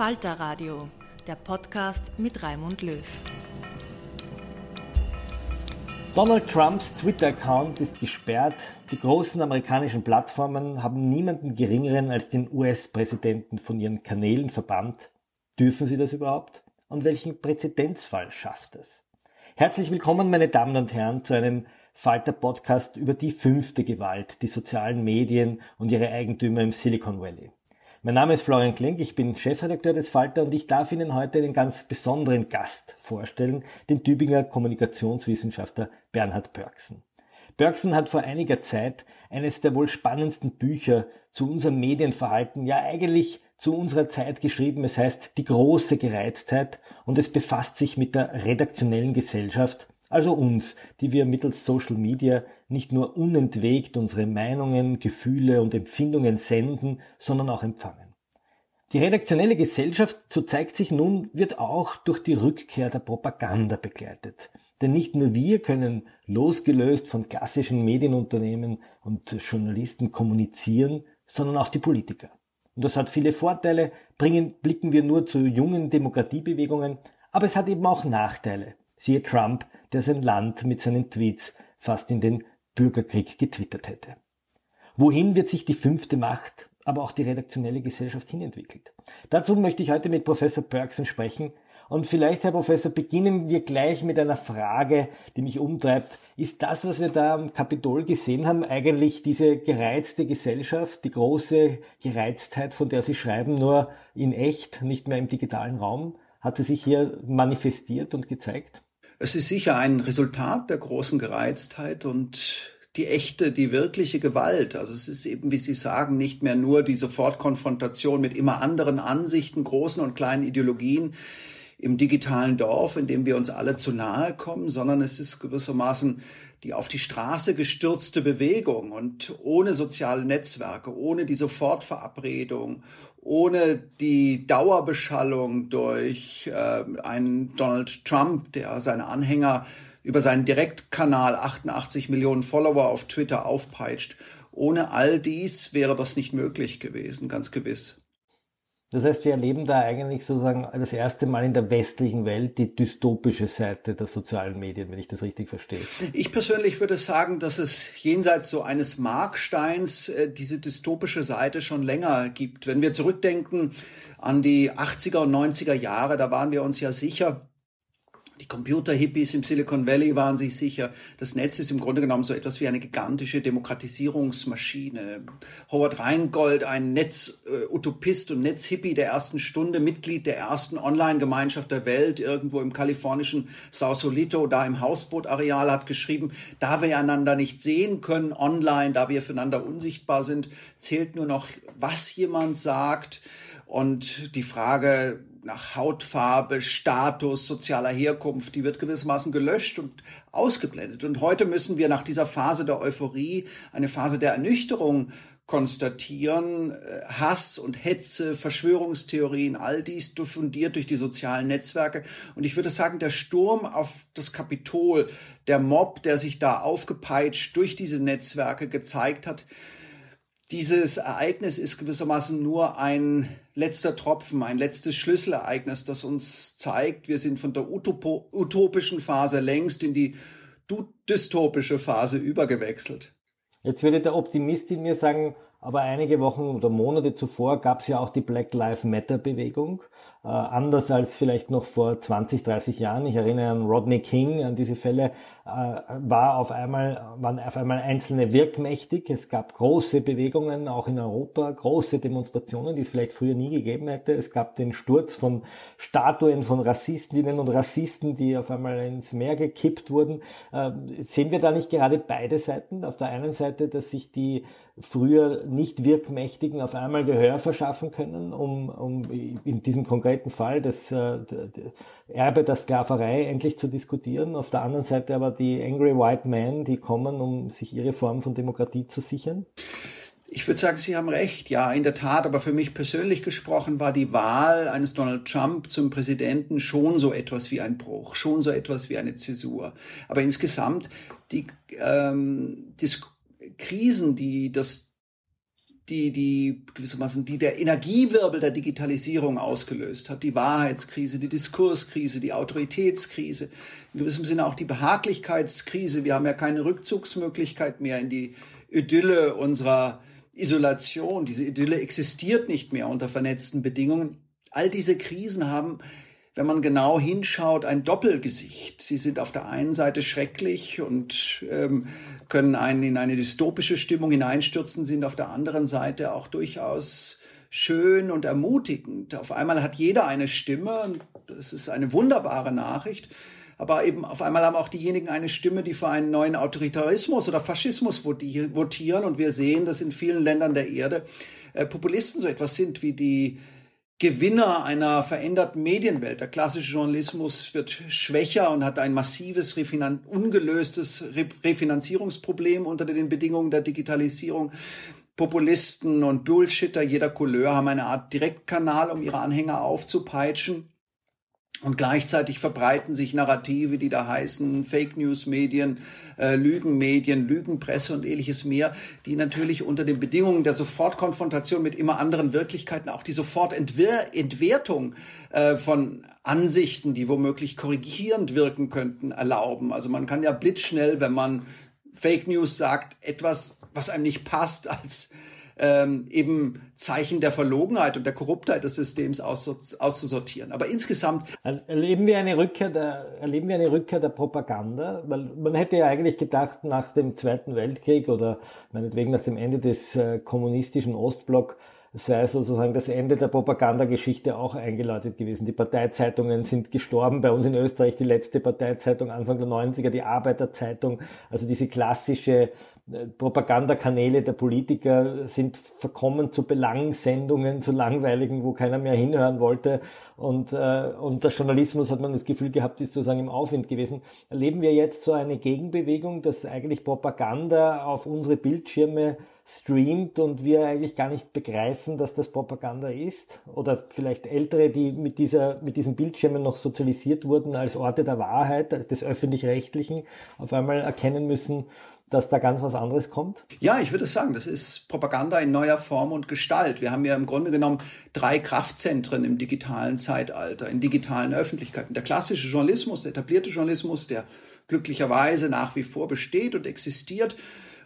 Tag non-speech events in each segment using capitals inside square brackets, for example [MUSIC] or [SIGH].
Falter Radio, der Podcast mit Raimund Löw. Donald Trumps Twitter-Account ist gesperrt. Die großen amerikanischen Plattformen haben niemanden geringeren als den US-Präsidenten von ihren Kanälen verbannt. Dürfen sie das überhaupt? Und welchen Präzedenzfall schafft es? Herzlich willkommen, meine Damen und Herren, zu einem Falter-Podcast über die fünfte Gewalt, die sozialen Medien und ihre Eigentümer im Silicon Valley. Mein Name ist Florian Klenk, ich bin Chefredakteur des Falter und ich darf Ihnen heute einen ganz besonderen Gast vorstellen, den Tübinger Kommunikationswissenschaftler Bernhard Pörksen. Pörksen hat vor einiger Zeit eines der wohl spannendsten Bücher zu unserem Medienverhalten, ja eigentlich zu unserer Zeit geschrieben. Es heißt Die große Gereiztheit und es befasst sich mit der redaktionellen Gesellschaft also uns, die wir mittels Social Media nicht nur unentwegt unsere Meinungen, Gefühle und Empfindungen senden, sondern auch empfangen. Die redaktionelle Gesellschaft, so zeigt sich nun, wird auch durch die Rückkehr der Propaganda begleitet. Denn nicht nur wir können losgelöst von klassischen Medienunternehmen und Journalisten kommunizieren, sondern auch die Politiker. Und das hat viele Vorteile, bringen, blicken wir nur zu jungen Demokratiebewegungen, aber es hat eben auch Nachteile. Siehe Trump, der sein Land mit seinen Tweets fast in den Bürgerkrieg getwittert hätte. Wohin wird sich die fünfte Macht, aber auch die redaktionelle Gesellschaft hinentwickelt? Dazu möchte ich heute mit Professor Bergson sprechen. Und vielleicht, Herr Professor, beginnen wir gleich mit einer Frage, die mich umtreibt. Ist das, was wir da am Kapitol gesehen haben, eigentlich diese gereizte Gesellschaft, die große Gereiztheit, von der Sie schreiben, nur in echt, nicht mehr im digitalen Raum? Hat sie sich hier manifestiert und gezeigt? Es ist sicher ein Resultat der großen Gereiztheit und die echte, die wirkliche Gewalt. Also es ist eben, wie Sie sagen, nicht mehr nur die Sofortkonfrontation mit immer anderen Ansichten, großen und kleinen Ideologien im digitalen Dorf, in dem wir uns alle zu nahe kommen, sondern es ist gewissermaßen die auf die Straße gestürzte Bewegung und ohne soziale Netzwerke, ohne die Sofortverabredung, ohne die Dauerbeschallung durch äh, einen Donald Trump, der seine Anhänger über seinen Direktkanal 88 Millionen Follower auf Twitter aufpeitscht. Ohne all dies wäre das nicht möglich gewesen, ganz gewiss. Das heißt, wir erleben da eigentlich sozusagen das erste Mal in der westlichen Welt die dystopische Seite der sozialen Medien, wenn ich das richtig verstehe. Ich persönlich würde sagen, dass es jenseits so eines Marksteins äh, diese dystopische Seite schon länger gibt. Wenn wir zurückdenken an die 80er und 90er Jahre, da waren wir uns ja sicher, Die Computer-Hippies im Silicon Valley waren sich sicher, das Netz ist im Grunde genommen so etwas wie eine gigantische Demokratisierungsmaschine. Howard Reingold, ein Netz-Utopist und Netz-Hippie der ersten Stunde, Mitglied der ersten Online-Gemeinschaft der Welt, irgendwo im kalifornischen Sausalito, da im Hausbootareal, hat geschrieben, da wir einander nicht sehen können online, da wir füreinander unsichtbar sind, zählt nur noch, was jemand sagt. Und die Frage, nach Hautfarbe, Status, sozialer Herkunft, die wird gewissermaßen gelöscht und ausgeblendet. Und heute müssen wir nach dieser Phase der Euphorie eine Phase der Ernüchterung konstatieren. Äh, Hass und Hetze, Verschwörungstheorien, all dies diffundiert durch die sozialen Netzwerke. Und ich würde sagen, der Sturm auf das Kapitol, der Mob, der sich da aufgepeitscht durch diese Netzwerke gezeigt hat, dieses Ereignis ist gewissermaßen nur ein letzter Tropfen, ein letztes Schlüsselereignis, das uns zeigt, wir sind von der utopischen Phase längst in die dystopische Phase übergewechselt. Jetzt würde der Optimist in mir sagen, aber einige Wochen oder Monate zuvor gab es ja auch die Black Lives Matter Bewegung äh, anders als vielleicht noch vor 20, 30 Jahren. Ich erinnere an Rodney King, an diese Fälle, äh, war auf einmal, waren auf einmal Einzelne wirkmächtig. Es gab große Bewegungen, auch in Europa, große Demonstrationen, die es vielleicht früher nie gegeben hätte. Es gab den Sturz von Statuen von Rassistinnen und Rassisten, die auf einmal ins Meer gekippt wurden. Äh, sehen wir da nicht gerade beide Seiten? Auf der einen Seite, dass sich die früher nicht wirkmächtigen auf einmal Gehör verschaffen können, um, um in diesem konkreten Fall das äh, Erbe der Sklaverei endlich zu diskutieren. Auf der anderen Seite aber die Angry White Men, die kommen, um sich ihre Form von Demokratie zu sichern. Ich würde sagen, Sie haben recht, ja, in der Tat, aber für mich persönlich gesprochen war die Wahl eines Donald Trump zum Präsidenten schon so etwas wie ein Bruch, schon so etwas wie eine Zäsur. Aber insgesamt die, ähm, die Krisen, die das die, die gewissermaßen, die der Energiewirbel der Digitalisierung ausgelöst hat, die Wahrheitskrise, die Diskurskrise, die Autoritätskrise, in gewissem Sinne auch die Behaglichkeitskrise. Wir haben ja keine Rückzugsmöglichkeit mehr in die Idylle unserer Isolation. Diese Idylle existiert nicht mehr unter vernetzten Bedingungen. All diese Krisen haben wenn man genau hinschaut, ein Doppelgesicht. Sie sind auf der einen Seite schrecklich und ähm, können einen in eine dystopische Stimmung hineinstürzen, sind auf der anderen Seite auch durchaus schön und ermutigend. Auf einmal hat jeder eine Stimme und das ist eine wunderbare Nachricht. Aber eben auf einmal haben auch diejenigen eine Stimme, die für einen neuen Autoritarismus oder Faschismus votieren. Und wir sehen, dass in vielen Ländern der Erde äh, Populisten so etwas sind wie die Gewinner einer veränderten Medienwelt. Der klassische Journalismus wird schwächer und hat ein massives, refinan ungelöstes Refinanzierungsproblem unter den Bedingungen der Digitalisierung. Populisten und Bullshitter jeder Couleur haben eine Art Direktkanal, um ihre Anhänger aufzupeitschen. Und gleichzeitig verbreiten sich Narrative, die da heißen Fake News Medien, äh, Lügenmedien, Lügenpresse und ähnliches mehr, die natürlich unter den Bedingungen der Sofortkonfrontation mit immer anderen Wirklichkeiten auch die Sofortentwertung äh, von Ansichten, die womöglich korrigierend wirken könnten, erlauben. Also man kann ja blitzschnell, wenn man Fake News sagt, etwas, was einem nicht passt, als ähm, eben Zeichen der Verlogenheit und der Korruptheit des Systems auszusortieren. Aber insgesamt also erleben wir eine Rückkehr der erleben wir eine Rückkehr der Propaganda, weil man hätte ja eigentlich gedacht nach dem Zweiten Weltkrieg oder meinetwegen nach dem Ende des äh, kommunistischen Ostblock sei sozusagen das Ende der Propagandageschichte auch eingeläutet gewesen. Die Parteizeitungen sind gestorben. Bei uns in Österreich die letzte Parteizeitung Anfang der 90er, die Arbeiterzeitung, also diese klassische äh, Propagandakanäle der Politiker sind verkommen zu Belangsendungen, zu langweiligen, wo keiner mehr hinhören wollte. Und, äh, und der Journalismus, hat man das Gefühl gehabt, ist sozusagen im Aufwind gewesen. Erleben wir jetzt so eine Gegenbewegung, dass eigentlich Propaganda auf unsere Bildschirme streamt und wir eigentlich gar nicht begreifen, dass das Propaganda ist? Oder vielleicht Ältere, die mit, dieser, mit diesen Bildschirmen noch sozialisiert wurden als Orte der Wahrheit, des öffentlich-rechtlichen, auf einmal erkennen müssen, dass da ganz was anderes kommt? Ja, ich würde sagen, das ist Propaganda in neuer Form und Gestalt. Wir haben ja im Grunde genommen drei Kraftzentren im digitalen Zeitalter, in digitalen Öffentlichkeiten. Der klassische Journalismus, der etablierte Journalismus, der glücklicherweise nach wie vor besteht und existiert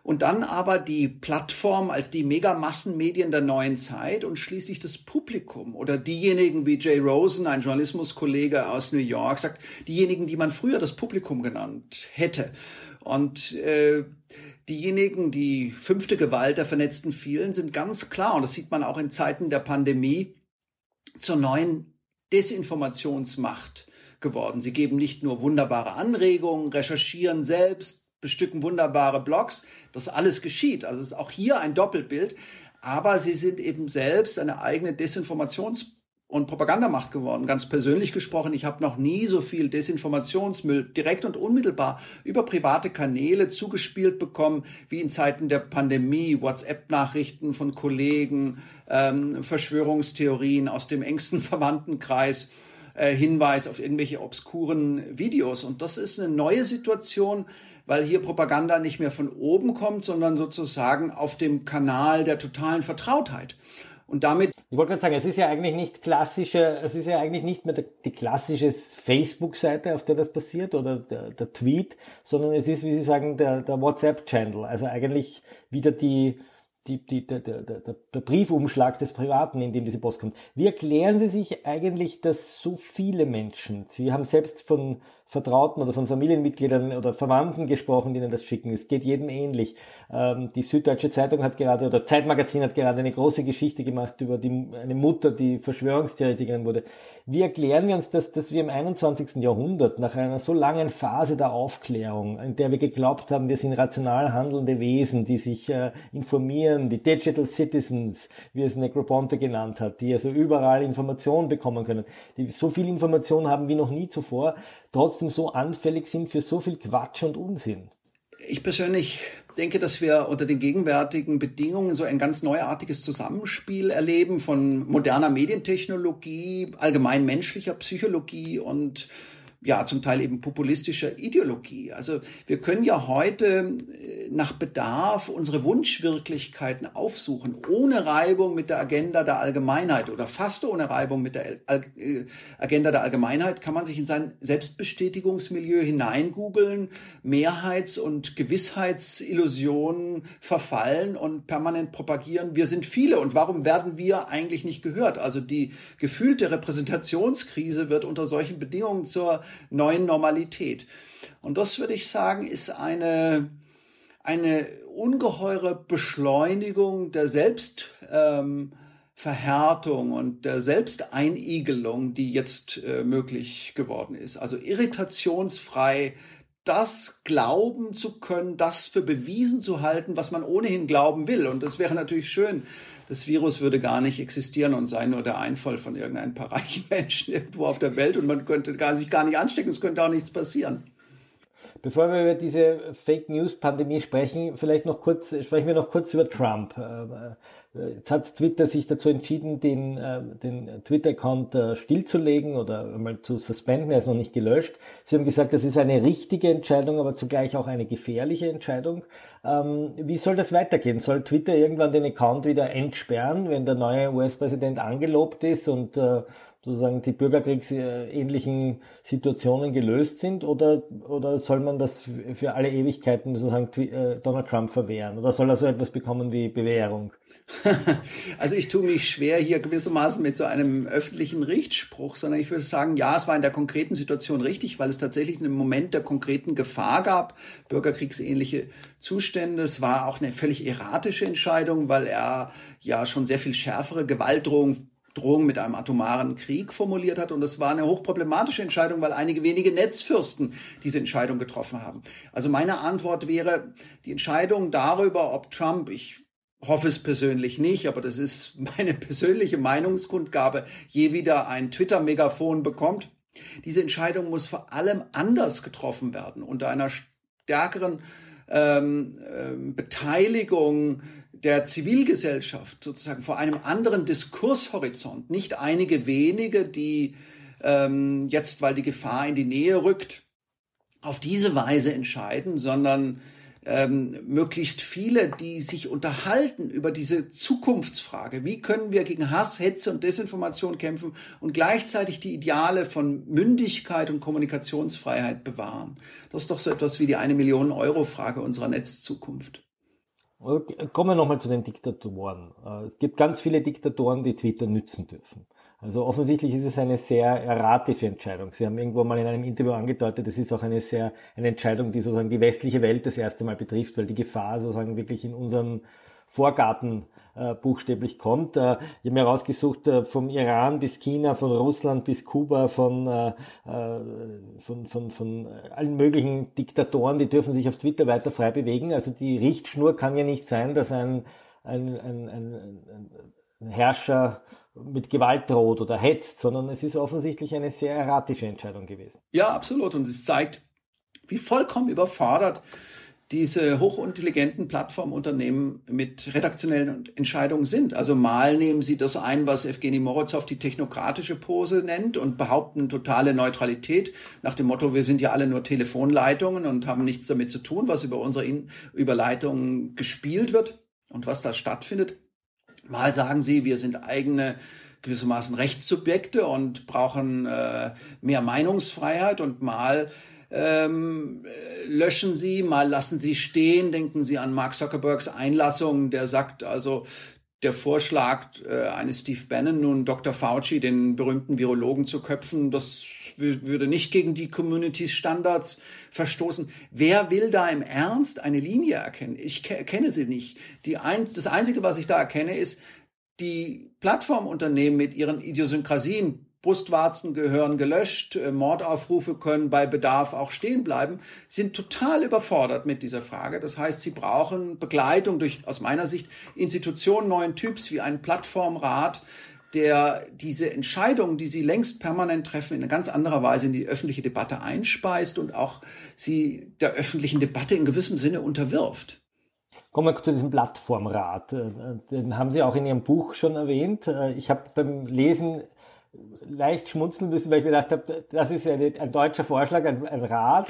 und dann aber die Plattform als die Megamassenmedien der neuen Zeit und schließlich das Publikum oder diejenigen wie Jay Rosen, ein Journalismuskollege aus New York, sagt, diejenigen, die man früher das Publikum genannt hätte. Und äh, diejenigen, die fünfte Gewalt der vernetzten vielen, sind ganz klar, und das sieht man auch in Zeiten der Pandemie, zur neuen Desinformationsmacht geworden. Sie geben nicht nur wunderbare Anregungen, recherchieren selbst, bestücken wunderbare Blogs. Das alles geschieht. Also es ist auch hier ein Doppelbild. Aber sie sind eben selbst eine eigene Desinformations- und Propagandamacht geworden. Ganz persönlich gesprochen, ich habe noch nie so viel Desinformationsmüll direkt und unmittelbar über private Kanäle zugespielt bekommen wie in Zeiten der Pandemie. WhatsApp-Nachrichten von Kollegen, ähm, Verschwörungstheorien aus dem engsten [LAUGHS] Verwandtenkreis äh, Hinweis auf irgendwelche obskuren Videos. Und das ist eine neue Situation, weil hier Propaganda nicht mehr von oben kommt, sondern sozusagen auf dem Kanal der totalen Vertrautheit. Und damit. Ich wollte gerade sagen, es ist ja eigentlich nicht klassische, es ist ja eigentlich nicht mehr die klassische Facebook-Seite, auf der das passiert oder der, der, Tweet, sondern es ist, wie Sie sagen, der, der WhatsApp-Channel. Also eigentlich wieder die, die, die, der, der, der, Briefumschlag des Privaten, in dem diese Post kommt. Wie erklären Sie sich eigentlich, dass so viele Menschen, Sie haben selbst von Vertrauten oder von Familienmitgliedern oder Verwandten gesprochen, die ihnen das schicken. Es geht jedem ähnlich. Ähm, die Süddeutsche Zeitung hat gerade, oder Zeitmagazin hat gerade eine große Geschichte gemacht über die, eine Mutter, die Verschwörungstheoretikerin wurde. Wie erklären wir uns das, dass wir im 21. Jahrhundert, nach einer so langen Phase der Aufklärung, in der wir geglaubt haben, wir sind rational handelnde Wesen, die sich äh, informieren, die Digital Citizens, wie es Necroponte genannt hat, die also überall Informationen bekommen können, die so viel Information haben wie noch nie zuvor, trotzdem so anfällig sind für so viel Quatsch und Unsinn? Ich persönlich denke, dass wir unter den gegenwärtigen Bedingungen so ein ganz neuartiges Zusammenspiel erleben von moderner Medientechnologie, allgemein menschlicher Psychologie und ja, zum Teil eben populistischer Ideologie. Also wir können ja heute äh, nach Bedarf unsere Wunschwirklichkeiten aufsuchen, ohne Reibung mit der Agenda der Allgemeinheit oder fast ohne Reibung mit der äh, Agenda der Allgemeinheit kann man sich in sein Selbstbestätigungsmilieu hineingoogeln, Mehrheits- und Gewissheitsillusionen verfallen und permanent propagieren, wir sind viele und warum werden wir eigentlich nicht gehört? Also die gefühlte Repräsentationskrise wird unter solchen Bedingungen zur neuen Normalität. Und das würde ich sagen, ist eine, eine ungeheure Beschleunigung der Selbstverhärtung ähm, und der Selbsteinigelung, die jetzt äh, möglich geworden ist. Also irritationsfrei das glauben zu können, das für bewiesen zu halten, was man ohnehin glauben will. Und das wäre natürlich schön, das Virus würde gar nicht existieren und sei nur der Einfall von irgendein paar reichen [LAUGHS] Menschen irgendwo auf der Welt und man könnte gar, sich gar nicht anstecken, es könnte auch nichts passieren. Bevor wir über diese Fake News Pandemie sprechen, vielleicht noch kurz, sprechen wir noch kurz über Trump. Äh, Jetzt hat Twitter sich dazu entschieden, den, äh, den Twitter-Account äh, stillzulegen oder mal zu suspenden. Er ist noch nicht gelöscht. Sie haben gesagt, das ist eine richtige Entscheidung, aber zugleich auch eine gefährliche Entscheidung. Ähm, wie soll das weitergehen? Soll Twitter irgendwann den Account wieder entsperren, wenn der neue US-Präsident angelobt ist und äh, sozusagen die bürgerkriegsähnlichen Situationen gelöst sind oder, oder soll man das für alle Ewigkeiten sozusagen äh, Donald Trump verwehren oder soll er so etwas bekommen wie Bewährung? [LAUGHS] Also ich tue mich schwer hier gewissermaßen mit so einem öffentlichen Richtspruch, sondern ich würde sagen, ja, es war in der konkreten Situation richtig, weil es tatsächlich einen Moment der konkreten Gefahr gab, bürgerkriegsähnliche Zustände. Es war auch eine völlig erratische Entscheidung, weil er ja schon sehr viel schärfere Gewaltdrohungen Drohung mit einem atomaren Krieg formuliert hat. Und das war eine hochproblematische Entscheidung, weil einige wenige Netzfürsten diese Entscheidung getroffen haben. Also meine Antwort wäre, die Entscheidung darüber, ob Trump, ich hoffe es persönlich nicht, aber das ist [LAUGHS] meine persönliche Meinungskundgabe, je wieder ein Twitter-Megafon bekommt. Diese Entscheidung muss vor allem anders getroffen werden, unter einer stärkeren ähm, ähm, Beteiligung der Zivilgesellschaft, sozusagen vor einem anderen Diskurshorizont. Nicht einige wenige, die ähm, jetzt, weil die Gefahr in die Nähe rückt, auf diese Weise entscheiden, sondern ähm, möglichst viele, die sich unterhalten über diese Zukunftsfrage. Wie können wir gegen Hass, Hetze und Desinformation kämpfen und gleichzeitig die Ideale von Mündigkeit und Kommunikationsfreiheit bewahren? Das ist doch so etwas wie die eine Million Euro Frage unserer Netzzukunft. Kommen wir nochmal zu den Diktatoren. Äh, es gibt ganz viele Diktatoren, die Twitter nützen dürfen. Also offensichtlich ist es eine sehr erratische Entscheidung. Sie haben irgendwo mal in einem Interview angedeutet, es ist auch eine sehr, eine Entscheidung, die sozusagen die westliche Welt das erste Mal betrifft, weil die Gefahr sozusagen wirklich in unseren Vorgarten äh, buchstäblich kommt. Äh, ich habe mir herausgesucht, äh, vom Iran bis China, von Russland bis Kuba, von, äh, äh, von, von, von allen möglichen Diktatoren, die dürfen sich auf Twitter weiter frei bewegen. Also die Richtschnur kann ja nicht sein, dass ein, ein, ein, ein, ein Herrscher mit Gewalt droht oder hetzt, sondern es ist offensichtlich eine sehr erratische Entscheidung gewesen. Ja, absolut. Und es zeigt, wie vollkommen überfordert diese hochintelligenten Plattformunternehmen mit redaktionellen Entscheidungen sind. Also mal nehmen sie das ein, was Evgeny Morozov die technokratische Pose nennt und behaupten totale Neutralität nach dem Motto, wir sind ja alle nur Telefonleitungen und haben nichts damit zu tun, was über unsere In Überleitungen gespielt wird und was da stattfindet. Mal sagen sie, wir sind eigene gewissermaßen Rechtssubjekte und brauchen äh, mehr Meinungsfreiheit und mal ähm, löschen Sie, mal lassen Sie stehen. Denken Sie an Mark Zuckerbergs Einlassung, der sagt also, der Vorschlag äh, eines Steve Bannon, nun Dr. Fauci, den berühmten Virologen zu köpfen, das würde nicht gegen die Communities Standards verstoßen. Wer will da im Ernst eine Linie erkennen? Ich erkenne sie nicht. Die ein, das Einzige, was ich da erkenne, ist, die Plattformunternehmen mit ihren Idiosynkrasien, Brustwarzen gehören gelöscht, äh, Mordaufrufe können bei Bedarf auch stehen bleiben, sind total überfordert mit dieser Frage. Das heißt, sie brauchen Begleitung durch, aus meiner Sicht, Institutionen neuen Typs wie einen Plattformrat, der diese Entscheidungen, die sie längst permanent treffen, in eine ganz andere Weise in die öffentliche Debatte einspeist und auch sie der öffentlichen Debatte in gewissem Sinne unterwirft. Kommen wir zu diesem Plattformrat. Äh, den haben Sie auch in Ihrem Buch schon erwähnt. Äh, ich habe beim Lesen leicht schmunzeln müssen, weil ich mir gedacht habe, das ist eine, ein deutscher Vorschlag, ein, ein Rat.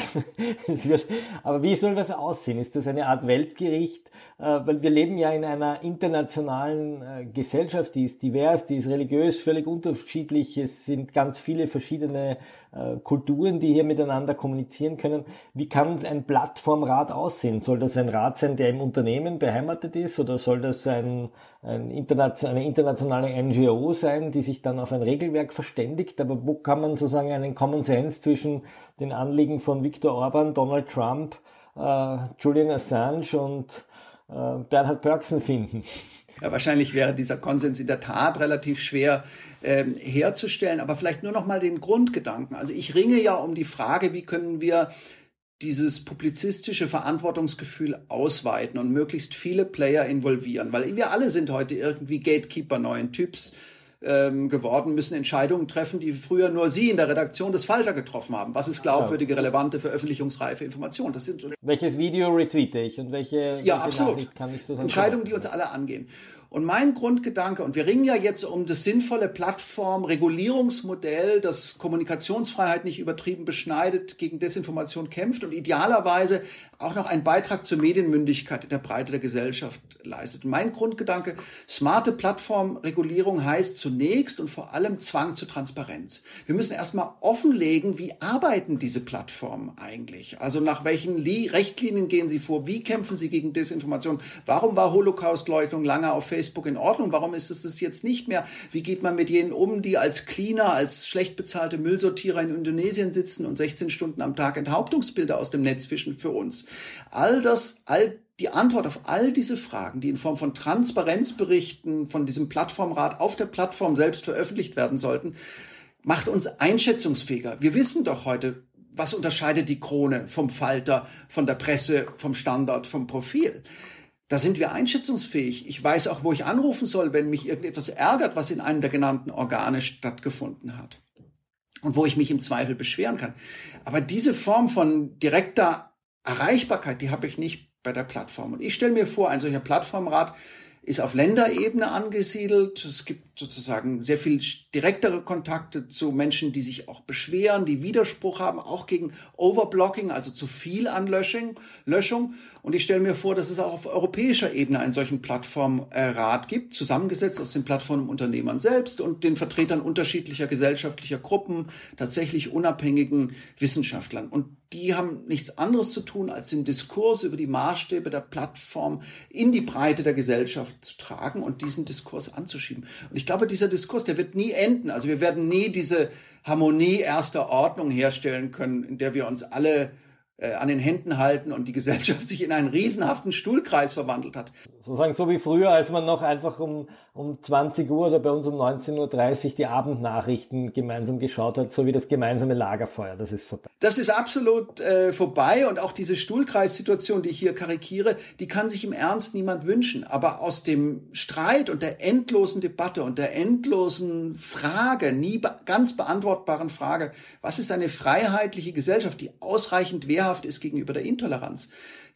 [LAUGHS] Aber wie soll das aussehen? Ist das eine Art Weltgericht? Äh, weil wir leben ja in einer internationalen äh, Gesellschaft, die ist divers, die ist religiös, völlig unterschiedlich. Es sind ganz viele verschiedene Kulturen, die hier miteinander kommunizieren können. Wie kann ein Plattformrat aussehen? Soll das ein Rat sein, der im Unternehmen beheimatet ist oder soll das ein, ein internation eine internationale NGO sein, die sich dann auf ein Regelwerk verständigt? Aber wo kann man sozusagen einen Common Sense zwischen den Anliegen von Viktor Orban, Donald Trump, äh, Julian Assange und äh, Bernhard Bergson finden? Ja, wahrscheinlich wäre dieser Konsens in der Tat relativ schwer ähm, herzustellen, aber vielleicht nur noch mal den Grundgedanken. Also ich ringe ja um die Frage, wie können wir dieses publizistische Verantwortungsgefühl ausweiten und möglichst viele Player involvieren, weil wir alle sind heute irgendwie Gatekeeper neuen Typs ähm, geworden, müssen Entscheidungen treffen, die früher nur Sie in der Redaktion des Falter getroffen haben. Was ist glaubwürdige, relevante, veröffentlichungsreife Information? Das sind welches Video retweete ich und welche, ja, welche absolut. kann ich so Entscheidungen, die uns alle angehen. Und mein Grundgedanke, und wir ringen ja jetzt um das sinnvolle Plattform-Regulierungsmodell, das Kommunikationsfreiheit nicht übertrieben beschneidet, gegen Desinformation kämpft und idealerweise auch noch einen Beitrag zur Medienmündigkeit in der Breite der Gesellschaft leistet. Mein Grundgedanke, smarte Plattformregulierung heißt zunächst und vor allem Zwang zur Transparenz. Wir müssen erstmal offenlegen, wie arbeiten diese Plattformen eigentlich? Also nach welchen Rechtlinien gehen sie vor? Wie kämpfen sie gegen Desinformation? Warum war Holocaustleugnung lange auf Facebook in Ordnung? Warum ist es das jetzt nicht mehr? Wie geht man mit jenen um, die als Cleaner, als schlecht bezahlte Müllsortierer in Indonesien sitzen und 16 Stunden am Tag Enthauptungsbilder aus dem Netz fischen für uns? All das, all die Antwort auf all diese Fragen, die in Form von Transparenzberichten von diesem Plattformrat auf der Plattform selbst veröffentlicht werden sollten, macht uns einschätzungsfähiger. Wir wissen doch heute, was unterscheidet die Krone vom Falter, von der Presse, vom Standard, vom Profil. Da sind wir einschätzungsfähig. Ich weiß auch, wo ich anrufen soll, wenn mich irgendetwas ärgert, was in einem der genannten Organe stattgefunden hat. Und wo ich mich im Zweifel beschweren kann. Aber diese Form von direkter Erreichbarkeit, die habe ich nicht bei der Plattform. Und ich stelle mir vor, ein solcher Plattformrat ist auf Länderebene angesiedelt. Es gibt sozusagen sehr viel direktere Kontakte zu Menschen, die sich auch beschweren, die Widerspruch haben, auch gegen Overblocking, also zu viel an Löschung. Löschung. Und ich stelle mir vor, dass es auch auf europäischer Ebene einen solchen Plattformrat gibt, zusammengesetzt aus den Plattformunternehmern selbst und den Vertretern unterschiedlicher gesellschaftlicher Gruppen, tatsächlich unabhängigen Wissenschaftlern. Und die haben nichts anderes zu tun, als den Diskurs über die Maßstäbe der Plattform in die Breite der Gesellschaft zu tragen und diesen Diskurs anzuschieben. Und ich glaube, dieser Diskurs, der wird nie enden. Also wir werden nie diese Harmonie erster Ordnung herstellen können, in der wir uns alle äh, an den Händen halten und die Gesellschaft sich in einen riesenhaften Stuhlkreis verwandelt hat. Sozusagen so wie früher, als man noch einfach um, um 20 Uhr oder bei uns um 19.30 Uhr die Abendnachrichten gemeinsam geschaut hat, so wie das gemeinsame Lagerfeuer, das ist vorbei. Das ist absolut äh, vorbei und auch diese Stuhlkreissituation, die ich hier karikiere, die kann sich im Ernst niemand wünschen. Aber aus dem Streit und der endlosen Debatte und der endlosen Frage, nie be ganz beantwortbaren Frage, was ist eine freiheitliche Gesellschaft, die ausreichend wehrhaft ist gegenüber der Intoleranz,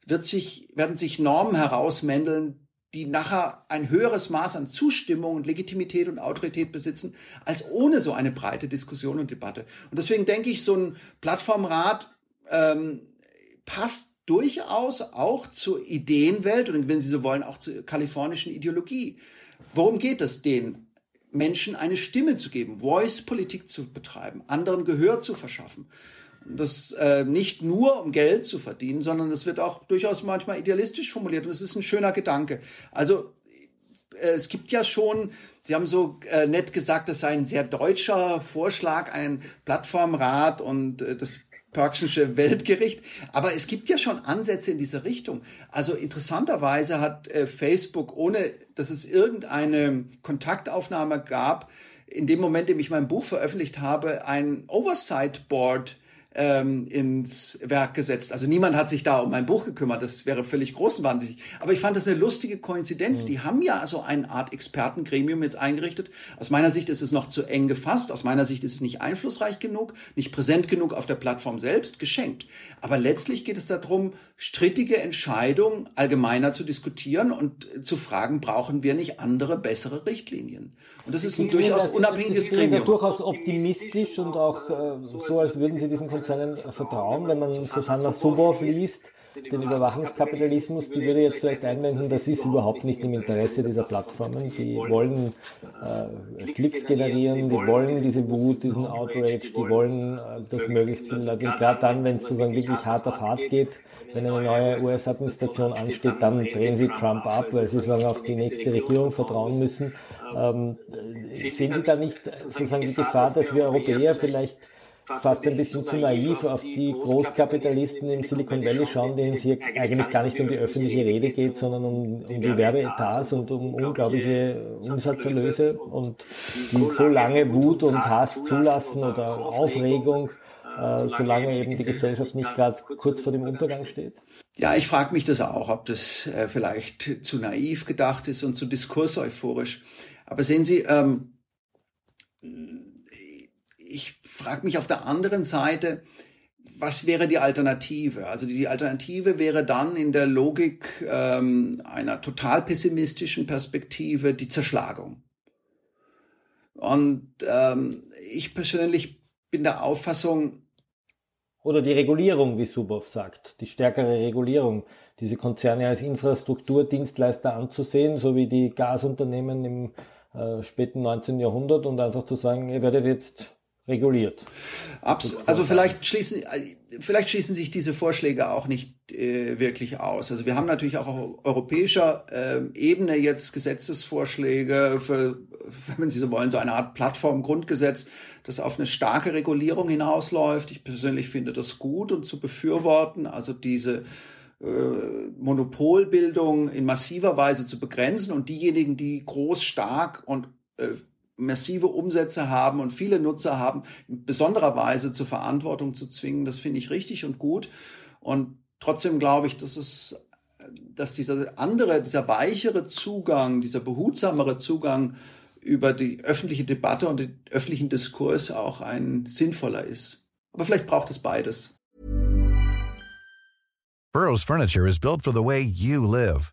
wird sich, werden sich Normen herausmändeln, die nachher ein höheres Maß an Zustimmung und Legitimität und Autorität besitzen, als ohne so eine breite Diskussion und Debatte. Und deswegen denke ich, so ein Plattformrat ähm, passt durchaus auch zur Ideenwelt und wenn Sie so wollen, auch zur kalifornischen Ideologie. Worum geht es denen? Menschen eine Stimme zu geben, Voice-Politik zu betreiben, anderen Gehör zu verschaffen das äh, nicht nur um Geld zu verdienen, sondern es wird auch durchaus manchmal idealistisch formuliert und es ist ein schöner Gedanke. Also äh, es gibt ja schon, Sie haben so äh, nett gesagt, das sei ein sehr deutscher Vorschlag, ein Plattformrat und äh, das Perksche Weltgericht. Aber es gibt ja schon Ansätze in diese Richtung. Also interessanterweise hat äh, Facebook, ohne dass es irgendeine Kontaktaufnahme gab, in dem Moment, in dem ich mein Buch veröffentlicht habe, ein Oversight Board ähm, ins Werk gesetzt. Also niemand hat sich da um mein Buch gekümmert. Das wäre völlig großenwahnsinnig. Aber ich fand das eine lustige Koinzidenz. Mhm. Die haben ja also eine Art Expertengremium jetzt eingerichtet. Aus meiner Sicht ist es noch zu eng gefasst. Aus meiner Sicht ist es nicht einflussreich genug, nicht präsent genug auf der Plattform selbst, geschenkt. Aber letztlich geht es darum, strittige Entscheidungen allgemeiner zu diskutieren und zu fragen, brauchen wir nicht andere, bessere Richtlinien? Und das ist ein durchaus unabhängiges Gremium. durchaus optimistisch und auch äh, so, als würden Sie diesen Konzernen vertrauen. Wenn man Susanna Subow liest, den Überwachungskapitalismus, die würde jetzt vielleicht einwenden, das ist überhaupt nicht im Interesse dieser Plattformen. Die wollen äh, Klicks generieren, die wollen diese Wut, diesen Outrage, die wollen, äh, dass möglichst viele Leute, gerade dann, wenn es sozusagen wirklich hart auf hart geht, wenn eine neue US-Administration ansteht, dann drehen sie Trump ab, weil sie sozusagen auf die nächste Regierung vertrauen müssen. Ähm, sehen Sie da nicht sozusagen die Gefahr, dass wir Europäer vielleicht fast ein bisschen zu naiv auf die Großkapitalisten im Silicon Valley schauen, denen es hier eigentlich gar nicht um die öffentliche Rede geht, sondern um, um die Werbeetats und um unglaubliche Umsatzerlöse und die so lange Wut und Hass zulassen oder Aufregung, äh, solange eben die Gesellschaft nicht gerade kurz vor dem Untergang steht? Ja, ich frage mich das auch, ob das äh, vielleicht zu naiv gedacht ist und zu diskurseuphorisch. Aber sehen Sie, ähm, ich frage mich auf der anderen Seite, was wäre die Alternative? Also die Alternative wäre dann in der Logik ähm, einer total pessimistischen Perspektive die Zerschlagung. Und ähm, ich persönlich bin der Auffassung, oder die Regulierung, wie Subow sagt, die stärkere Regulierung, diese Konzerne als Infrastrukturdienstleister anzusehen, so wie die Gasunternehmen im äh, späten 19. Jahrhundert und einfach zu sagen, ihr werdet jetzt reguliert. Absolut. Also vielleicht schließen, vielleicht schließen sich diese Vorschläge auch nicht äh, wirklich aus. Also wir haben natürlich auch auf europäischer äh, Ebene jetzt Gesetzesvorschläge für, wenn Sie so wollen, so eine Art Plattformgrundgesetz, das auf eine starke Regulierung hinausläuft. Ich persönlich finde das gut und zu befürworten. Also diese äh, Monopolbildung in massiver Weise zu begrenzen und diejenigen, die groß, stark und äh, massive Umsätze haben und viele Nutzer haben, in besonderer Weise zur Verantwortung zu zwingen, das finde ich richtig und gut. Und trotzdem glaube ich, dass es, dass dieser andere, dieser weichere Zugang, dieser behutsamere Zugang über die öffentliche Debatte und den öffentlichen Diskurs auch ein sinnvoller ist. Aber vielleicht braucht es beides. Burroughs Furniture is built for the way you live.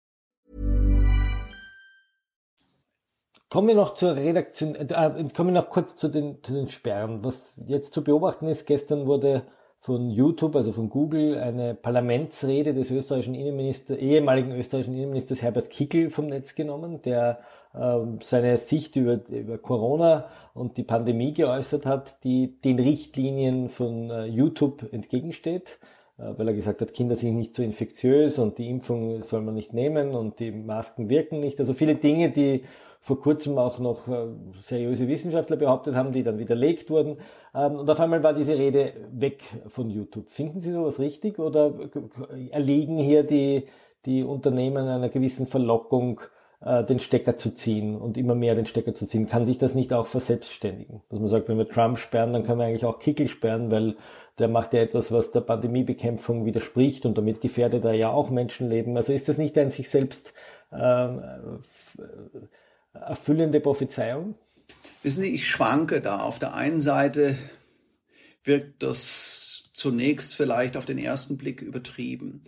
Kommen wir noch zur Redaktion, äh, kommen wir noch kurz zu den, zu den Sperren. Was jetzt zu beobachten ist, gestern wurde von YouTube, also von Google, eine Parlamentsrede des österreichischen Innenministers, ehemaligen österreichischen Innenministers Herbert Kickel vom Netz genommen, der äh, seine Sicht über, über Corona und die Pandemie geäußert hat, die den Richtlinien von äh, YouTube entgegensteht. Äh, weil er gesagt hat, Kinder sind nicht so infektiös und die Impfung soll man nicht nehmen und die Masken wirken nicht. Also viele Dinge, die vor kurzem auch noch äh, seriöse Wissenschaftler behauptet haben, die dann widerlegt wurden. Ähm, und auf einmal war diese Rede weg von YouTube. Finden Sie sowas richtig oder erliegen hier die, die Unternehmen einer gewissen Verlockung, äh, den Stecker zu ziehen und immer mehr den Stecker zu ziehen. Kann sich das nicht auch verselbstständigen? Dass man sagt, wenn wir Trump sperren, dann können wir eigentlich auch Kickel sperren, weil der macht ja etwas, was der Pandemiebekämpfung widerspricht und damit gefährdet er ja auch Menschenleben. Also ist das nicht ein sich selbst äh, erfüllende Prophezeiung? Wissen Sie, ich schwanke da. Auf der einen Seite wirkt das zunächst vielleicht auf den ersten Blick übertrieben.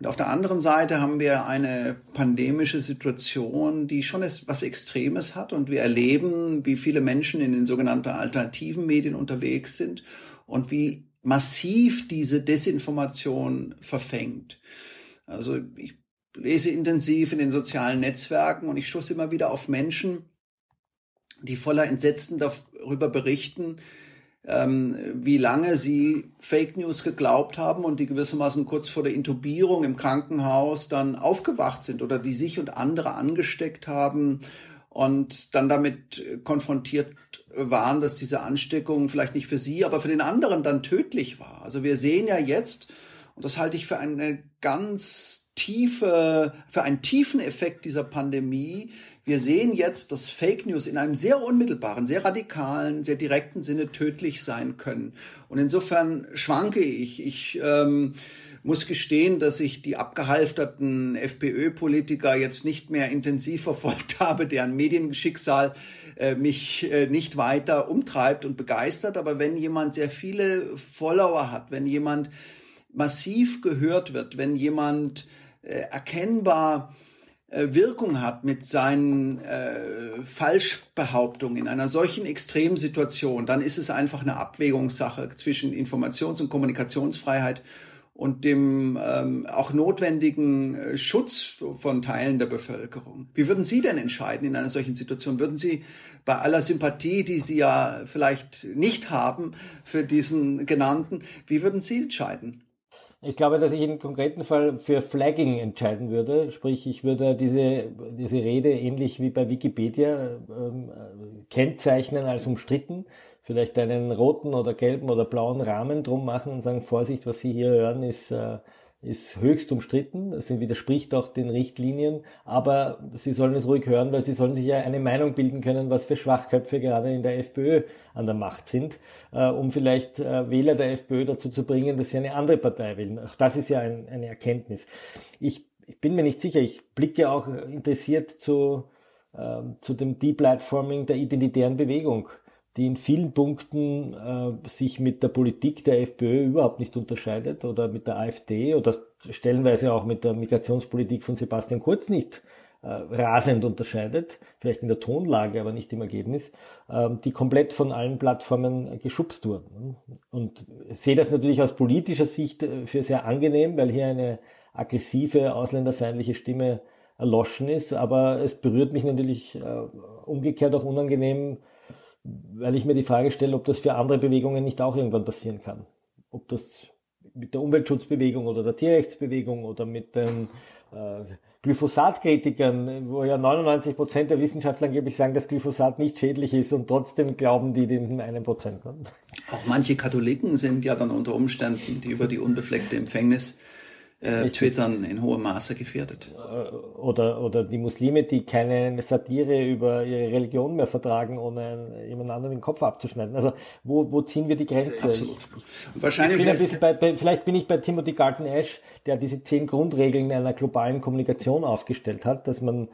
Und auf der anderen Seite haben wir eine pandemische Situation, die schon etwas Extremes hat und wir erleben, wie viele Menschen in den sogenannten alternativen Medien unterwegs sind und wie massiv diese Desinformation verfängt. Also ich lese intensiv in den sozialen Netzwerken und ich stoße immer wieder auf Menschen, die voller Entsetzen darüber berichten, ähm, wie lange sie Fake News geglaubt haben und die gewissermaßen kurz vor der Intubierung im Krankenhaus dann aufgewacht sind oder die sich und andere angesteckt haben und dann damit konfrontiert waren, dass diese Ansteckung vielleicht nicht für sie, aber für den anderen dann tödlich war. Also wir sehen ja jetzt, und das halte ich für eine ganz tiefe, für einen tiefen Effekt dieser Pandemie, wir sehen jetzt, dass Fake News in einem sehr unmittelbaren, sehr radikalen, sehr direkten Sinne tödlich sein können. Und insofern schwanke ich. Ich ähm, muss gestehen, dass ich die abgehalfterten FPÖ-Politiker jetzt nicht mehr intensiv verfolgt [LAUGHS] habe, deren Medienschicksal äh, mich äh, nicht weiter umtreibt und begeistert. Aber wenn jemand sehr viele Follower hat, wenn jemand massiv gehört wird, wenn jemand äh, erkennbar äh, Wirkung hat mit seinen äh, Falschbehauptungen in einer solchen Extremsituation, dann ist es einfach eine Abwägungssache zwischen Informations- und Kommunikationsfreiheit und dem ähm, auch notwendigen äh, Schutz von Teilen der Bevölkerung. Wie würden Sie denn entscheiden in einer solchen Situation? Würden Sie bei aller Sympathie, die Sie ja vielleicht nicht haben für diesen genannten, wie würden Sie entscheiden? Ich glaube, dass ich im konkreten Fall für Flagging entscheiden würde. Sprich, ich würde diese, diese Rede ähnlich wie bei Wikipedia ähm, kennzeichnen als umstritten, vielleicht einen roten oder gelben oder blauen Rahmen drum machen und sagen, Vorsicht, was Sie hier hören, ist äh, ist höchst umstritten, es widerspricht auch den Richtlinien, aber Sie sollen es ruhig hören, weil Sie sollen sich ja eine Meinung bilden können, was für Schwachköpfe gerade in der FPÖ an der Macht sind, äh, um vielleicht äh, Wähler der FPÖ dazu zu bringen, dass sie eine andere Partei wählen. Auch das ist ja ein, eine Erkenntnis. Ich, ich, bin mir nicht sicher, ich blicke auch interessiert zu, äh, zu dem Deplatforming der identitären Bewegung die in vielen Punkten äh, sich mit der Politik der FPÖ überhaupt nicht unterscheidet oder mit der AfD oder stellenweise auch mit der Migrationspolitik von Sebastian Kurz nicht äh, rasend unterscheidet, vielleicht in der Tonlage, aber nicht im Ergebnis, äh, die komplett von allen Plattformen geschubst wurden. Und sehe das natürlich aus politischer Sicht äh, für sehr angenehm, weil hier eine aggressive, ausländerfeindliche Stimme erloschen ist, aber es berührt mich natürlich äh, umgekehrt auch unangenehm, weil ich mir die Frage stelle, ob das für andere Bewegungen nicht auch irgendwann passieren kann. Ob das mit der Umweltschutzbewegung oder der Tierrechtsbewegung oder mit den äh, Glyphosat-Kritikern, wo ja 99 Prozent der Wissenschaftler angeblich sagen, dass Glyphosat nicht schädlich ist und trotzdem glauben die den einen Prozent. Auch manche Katholiken sind ja dann unter Umständen, die über die unbefleckte Empfängnis äh, Twittern in hohem Maße gefährdet. Äh, oder, oder die Muslime, die keine Satire über ihre Religion mehr vertragen, ohne jemand anderen den Kopf abzuschneiden. Also wo, wo ziehen wir die Grenze? Absolut. Und wahrscheinlich bin bei, bei, vielleicht bin ich bei Timothy Garton Ash, der diese zehn Grundregeln einer globalen Kommunikation aufgestellt hat, dass man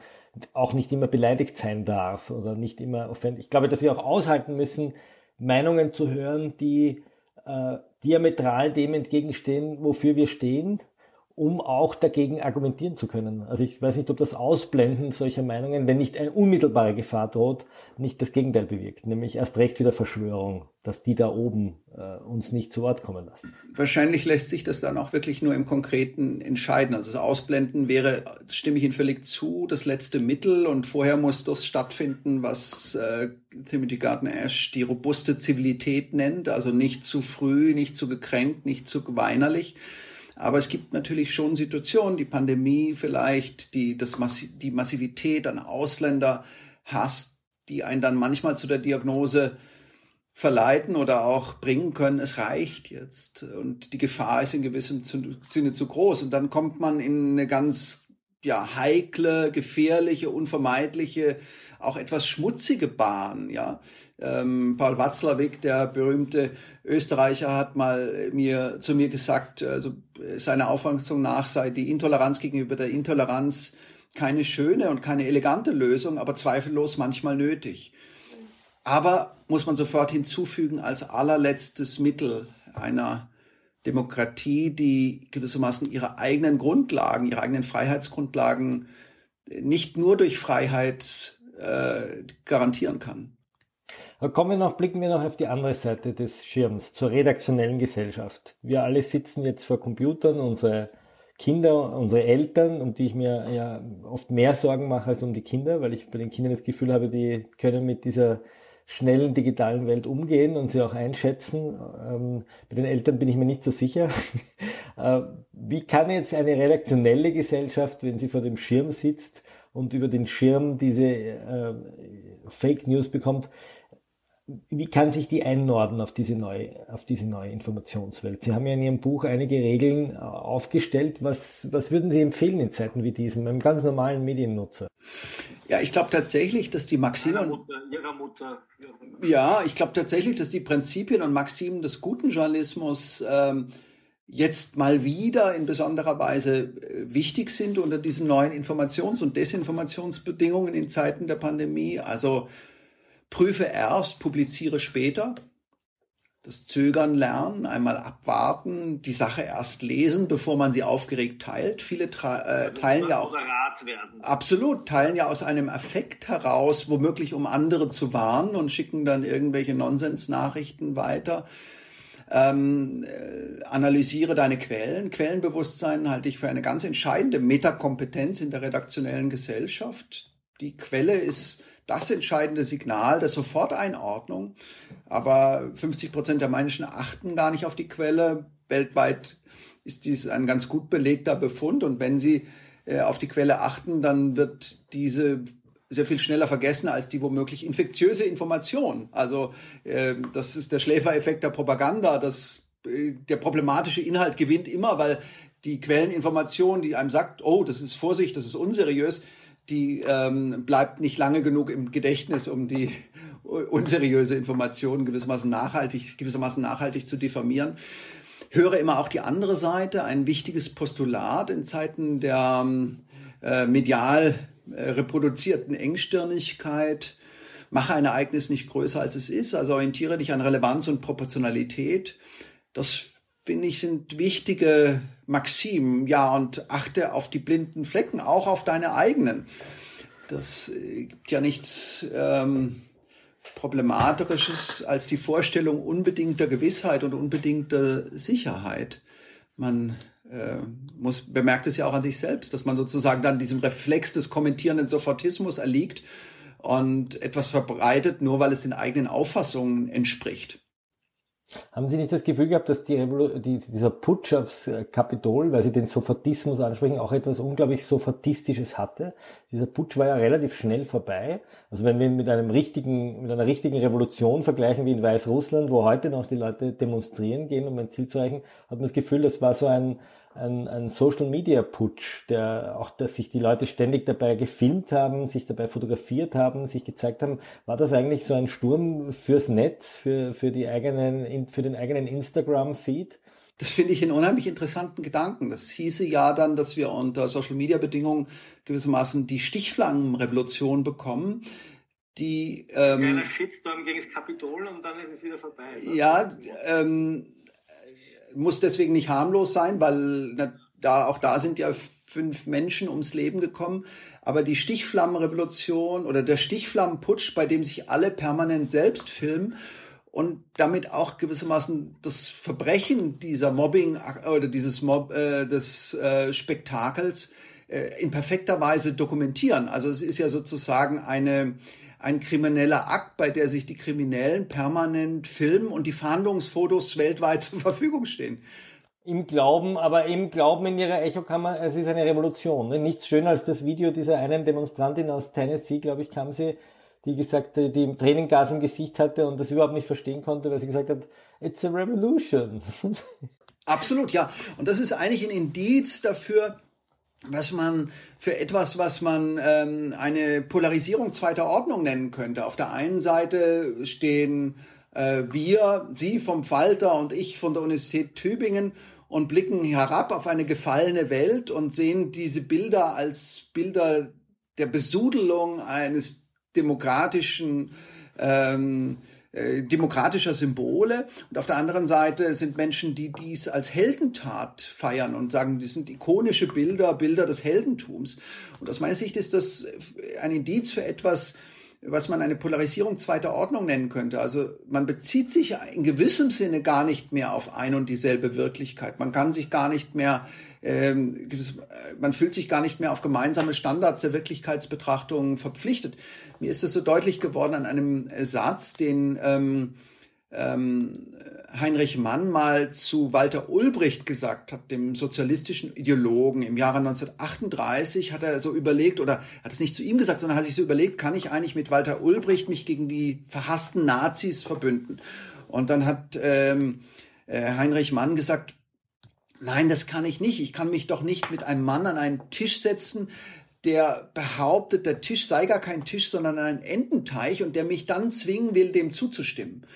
auch nicht immer beleidigt sein darf oder nicht immer offend. Ich glaube, dass wir auch aushalten müssen, Meinungen zu hören, die äh, diametral dem entgegenstehen, wofür wir stehen um auch dagegen argumentieren zu können. Also ich weiß nicht, ob das Ausblenden solcher Meinungen, wenn nicht eine unmittelbare Gefahr droht, nicht das Gegenteil bewirkt, nämlich erst recht wieder Verschwörung, dass die da oben äh, uns nicht zu Wort kommen lassen. Wahrscheinlich lässt sich das dann auch wirklich nur im Konkreten entscheiden. Also das Ausblenden wäre, stimme ich Ihnen völlig zu, das letzte Mittel und vorher muss das stattfinden, was äh, Timothy Gardner Ash die robuste Zivilität nennt, also nicht zu früh, nicht zu gekränkt, nicht zu weinerlich aber es gibt natürlich schon Situationen, die Pandemie vielleicht, die, das Massi die Massivität an Ausländer hast, die einen dann manchmal zu der Diagnose verleiten oder auch bringen können, es reicht jetzt. Und die Gefahr ist in gewissem Sinne zu groß. Und dann kommt man in eine ganz ja heikle, gefährliche, unvermeidliche, auch etwas schmutzige Bahn, ja. Ähm, Paul Watzlawick, der berühmte Österreicher, hat mal mir zu mir gesagt, also seiner Auffassung nach sei die Intoleranz gegenüber der Intoleranz keine schöne und keine elegante Lösung, aber zweifellos manchmal nötig. Aber muss man sofort hinzufügen als allerletztes Mittel einer Demokratie, die gewissermaßen ihre eigenen Grundlagen, ihre eigenen Freiheitsgrundlagen nicht nur durch Freiheit äh, garantieren kann. Kommen wir noch, blicken wir noch auf die andere Seite des Schirms, zur redaktionellen Gesellschaft. Wir alle sitzen jetzt vor Computern, unsere Kinder, unsere Eltern, um die ich mir ja oft mehr Sorgen mache als um die Kinder, weil ich bei den Kindern das Gefühl habe, die können mit dieser schnellen digitalen Welt umgehen und sie auch einschätzen. Ähm, bei den Eltern bin ich mir nicht so sicher. [LAUGHS] äh, wie kann jetzt eine redaktionelle Gesellschaft, wenn sie vor dem Schirm sitzt und über den Schirm diese äh, Fake News bekommt, wie kann sich die einnorden auf diese neue, auf diese neue Informationswelt? Sie haben ja in Ihrem Buch einige Regeln äh, aufgestellt. Was, was würden Sie empfehlen in Zeiten wie diesen, einem ganz normalen Mediennutzer? Ja, ich glaube tatsächlich, dass die Maximen. Ihrer Mutter, ihrer Mutter. Ja, ich glaube tatsächlich, dass die Prinzipien und Maximen des guten Journalismus ähm, jetzt mal wieder in besonderer Weise äh, wichtig sind unter diesen neuen Informations- und Desinformationsbedingungen in Zeiten der Pandemie. Also Prüfe erst, publiziere später. Das Zögern lernen, einmal abwarten, die Sache erst lesen, bevor man sie aufgeregt teilt. Viele äh, teilen ja auch absolut teilen ja aus einem Affekt heraus, womöglich um andere zu warnen und schicken dann irgendwelche Nonsensnachrichten weiter. Ähm, äh, analysiere deine Quellen. Quellenbewusstsein halte ich für eine ganz entscheidende Metakompetenz in der redaktionellen Gesellschaft. Die Quelle ist das entscheidende Signal der Soforteinordnung. Aber 50 Prozent der Menschen achten gar nicht auf die Quelle. Weltweit ist dies ein ganz gut belegter Befund. Und wenn sie äh, auf die Quelle achten, dann wird diese sehr viel schneller vergessen als die womöglich infektiöse Information. Also äh, das ist der Schläfereffekt der Propaganda. Das, äh, der problematische Inhalt gewinnt immer, weil die Quelleninformation, die einem sagt, oh, das ist Vorsicht, das ist unseriös, die ähm, bleibt nicht lange genug im Gedächtnis, um die [LAUGHS] unseriöse Information gewissermaßen nachhaltig, gewissermaßen nachhaltig zu diffamieren. Höre immer auch die andere Seite, ein wichtiges Postulat in Zeiten der ähm, äh, medial reproduzierten Engstirnigkeit. Mache ein Ereignis nicht größer als es ist, also orientiere dich an Relevanz und Proportionalität. Das finde ich, sind wichtige Maximen. Ja, und achte auf die blinden Flecken, auch auf deine eigenen. Das äh, gibt ja nichts ähm, Problematisches als die Vorstellung unbedingter Gewissheit und unbedingter Sicherheit. Man äh, muss, bemerkt es ja auch an sich selbst, dass man sozusagen dann diesem Reflex des kommentierenden Sofortismus erliegt und etwas verbreitet, nur weil es den eigenen Auffassungen entspricht. Haben Sie nicht das Gefühl gehabt, dass die die, dieser Putsch aufs äh, Kapitol, weil Sie den Sofortismus ansprechen, auch etwas unglaublich Sofortistisches hatte? Dieser Putsch war ja relativ schnell vorbei. Also wenn wir ihn mit einem richtigen, mit einer richtigen Revolution vergleichen wie in Weißrussland, wo heute noch die Leute demonstrieren gehen, um ein Ziel zu erreichen, hat man das Gefühl, das war so ein, ein, ein Social Media Putsch, der auch, dass sich die Leute ständig dabei gefilmt haben, sich dabei fotografiert haben, sich gezeigt haben. War das eigentlich so ein Sturm fürs Netz, für, für die eigenen, für den eigenen Instagram-Feed? Das finde ich einen unheimlich interessanten Gedanken. Das hieße ja dann, dass wir unter Social Media Bedingungen gewissermaßen die Stichflangenrevolution bekommen. Die, ähm, Kleiner Shitstorm gegen das Kapitol und dann ist es wieder vorbei. Ja, ähm, muss deswegen nicht harmlos sein, weil na, da, auch da sind ja fünf Menschen ums Leben gekommen. Aber die Stichflammenrevolution oder der Stichflammenputsch, bei dem sich alle permanent selbst filmen und damit auch gewissermaßen das Verbrechen dieser Mobbing oder dieses Mob, äh, des äh, Spektakels äh, in perfekter Weise dokumentieren. Also es ist ja sozusagen eine ein krimineller Akt, bei der sich die Kriminellen permanent filmen und die Fahndungsfotos weltweit [LAUGHS] zur Verfügung stehen. Im Glauben, aber im Glauben in ihrer Echokammer, es ist eine Revolution. Ne? Nichts schöner als das Video dieser einen Demonstrantin aus Tennessee, glaube ich, kam sie, die gesagt, die im Tränengas im Gesicht hatte und das überhaupt nicht verstehen konnte, weil sie gesagt hat, it's a revolution. [LAUGHS] Absolut, ja. Und das ist eigentlich ein Indiz dafür, was man für etwas, was man ähm, eine Polarisierung zweiter Ordnung nennen könnte. Auf der einen Seite stehen äh, wir, Sie vom Falter und ich von der Universität Tübingen und blicken herab auf eine gefallene Welt und sehen diese Bilder als Bilder der Besudelung eines demokratischen ähm, äh, demokratischer Symbole. Und auf der anderen Seite sind Menschen, die dies als Heldentat feiern und sagen, die sind ikonische Bilder, Bilder des Heldentums. Und aus meiner Sicht ist das ein Indiz für etwas, was man eine Polarisierung zweiter Ordnung nennen könnte. Also man bezieht sich in gewissem Sinne gar nicht mehr auf ein und dieselbe Wirklichkeit. Man kann sich gar nicht mehr, ähm, man fühlt sich gar nicht mehr auf gemeinsame Standards der Wirklichkeitsbetrachtung verpflichtet. Mir ist es so deutlich geworden an einem Satz, den ähm, ähm, Heinrich Mann mal zu Walter Ulbricht gesagt hat, dem sozialistischen Ideologen. Im Jahre 1938 hat er so überlegt, oder hat es nicht zu ihm gesagt, sondern hat sich so überlegt, kann ich eigentlich mit Walter Ulbricht mich gegen die verhassten Nazis verbünden? Und dann hat ähm, äh, Heinrich Mann gesagt, nein, das kann ich nicht. Ich kann mich doch nicht mit einem Mann an einen Tisch setzen, der behauptet, der Tisch sei gar kein Tisch, sondern ein Ententeich und der mich dann zwingen will, dem zuzustimmen.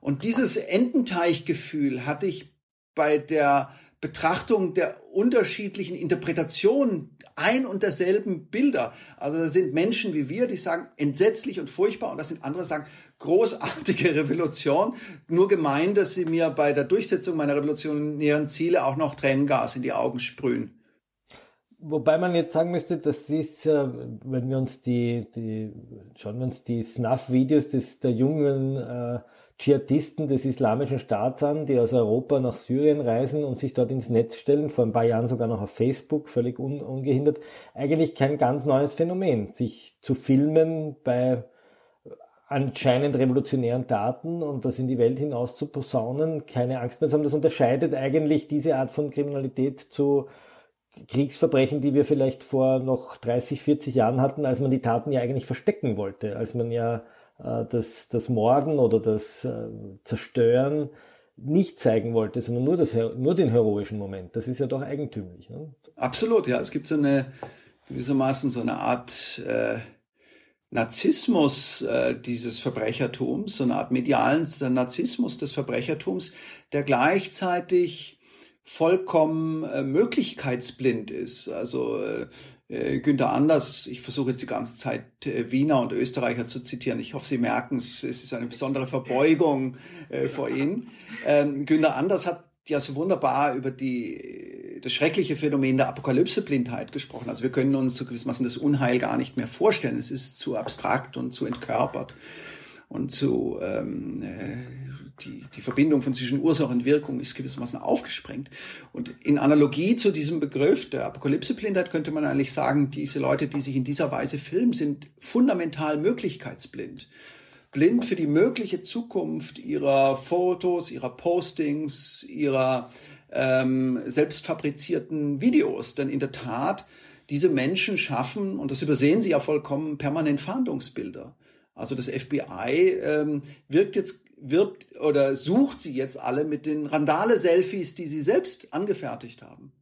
Und dieses Ententeichgefühl hatte ich bei der Betrachtung der unterschiedlichen Interpretationen ein und derselben Bilder. Also da sind Menschen wie wir, die sagen entsetzlich und furchtbar und das sind andere, die sagen großartige [LAUGHS] Revolution. Nur gemeint, dass sie mir bei der Durchsetzung meiner revolutionären Ziele auch noch Tränengas in die Augen sprühen. Wobei man jetzt sagen müsste, das ist, wenn wir uns die, die schauen wir uns die Snuff-Videos des der jungen äh, Dschihadisten des Islamischen Staats an, die aus Europa nach Syrien reisen und sich dort ins Netz stellen, vor ein paar Jahren sogar noch auf Facebook, völlig un ungehindert. Eigentlich kein ganz neues Phänomen, sich zu filmen bei anscheinend revolutionären Daten und das in die Welt hinaus zu posaunen, keine Angst mehr zu haben. Das unterscheidet eigentlich diese Art von Kriminalität zu Kriegsverbrechen, die wir vielleicht vor noch 30, 40 Jahren hatten, als man die Taten ja eigentlich verstecken wollte, als man ja das, das Morden oder das äh, Zerstören nicht zeigen wollte, sondern nur, das, nur den heroischen Moment. Das ist ja doch eigentümlich. Ne? Absolut, ja. Es gibt so eine gewissermaßen so eine Art äh, Narzissmus äh, dieses Verbrechertums, so eine Art medialen Narzissmus des Verbrechertums, der gleichzeitig vollkommen äh, möglichkeitsblind ist. Also äh, äh, Günther Anders, ich versuche jetzt die ganze Zeit äh, Wiener und Österreicher zu zitieren. Ich hoffe, Sie merken es, es ist eine besondere Verbeugung äh, vor Ihnen. Ähm, Günther Anders hat ja so wunderbar über die, das schreckliche Phänomen der Apokalypseblindheit gesprochen. Also wir können uns zu gewissermaßen das Unheil gar nicht mehr vorstellen. Es ist zu abstrakt und zu entkörpert und zu ähm, äh, die, die Verbindung von zwischen Ursache und Wirkung ist gewissermaßen aufgesprengt. Und in Analogie zu diesem Begriff der Apokalypseblindheit könnte man eigentlich sagen, diese Leute, die sich in dieser Weise filmen, sind fundamental möglichkeitsblind. Blind für die mögliche Zukunft ihrer Fotos, ihrer Postings, ihrer ähm, selbst fabrizierten Videos. Denn in der Tat, diese Menschen schaffen, und das übersehen sie ja vollkommen, permanent Fahndungsbilder. Also das FBI ähm, wirkt jetzt wirbt oder sucht sie jetzt alle mit den Randale-Selfies, die sie selbst angefertigt haben.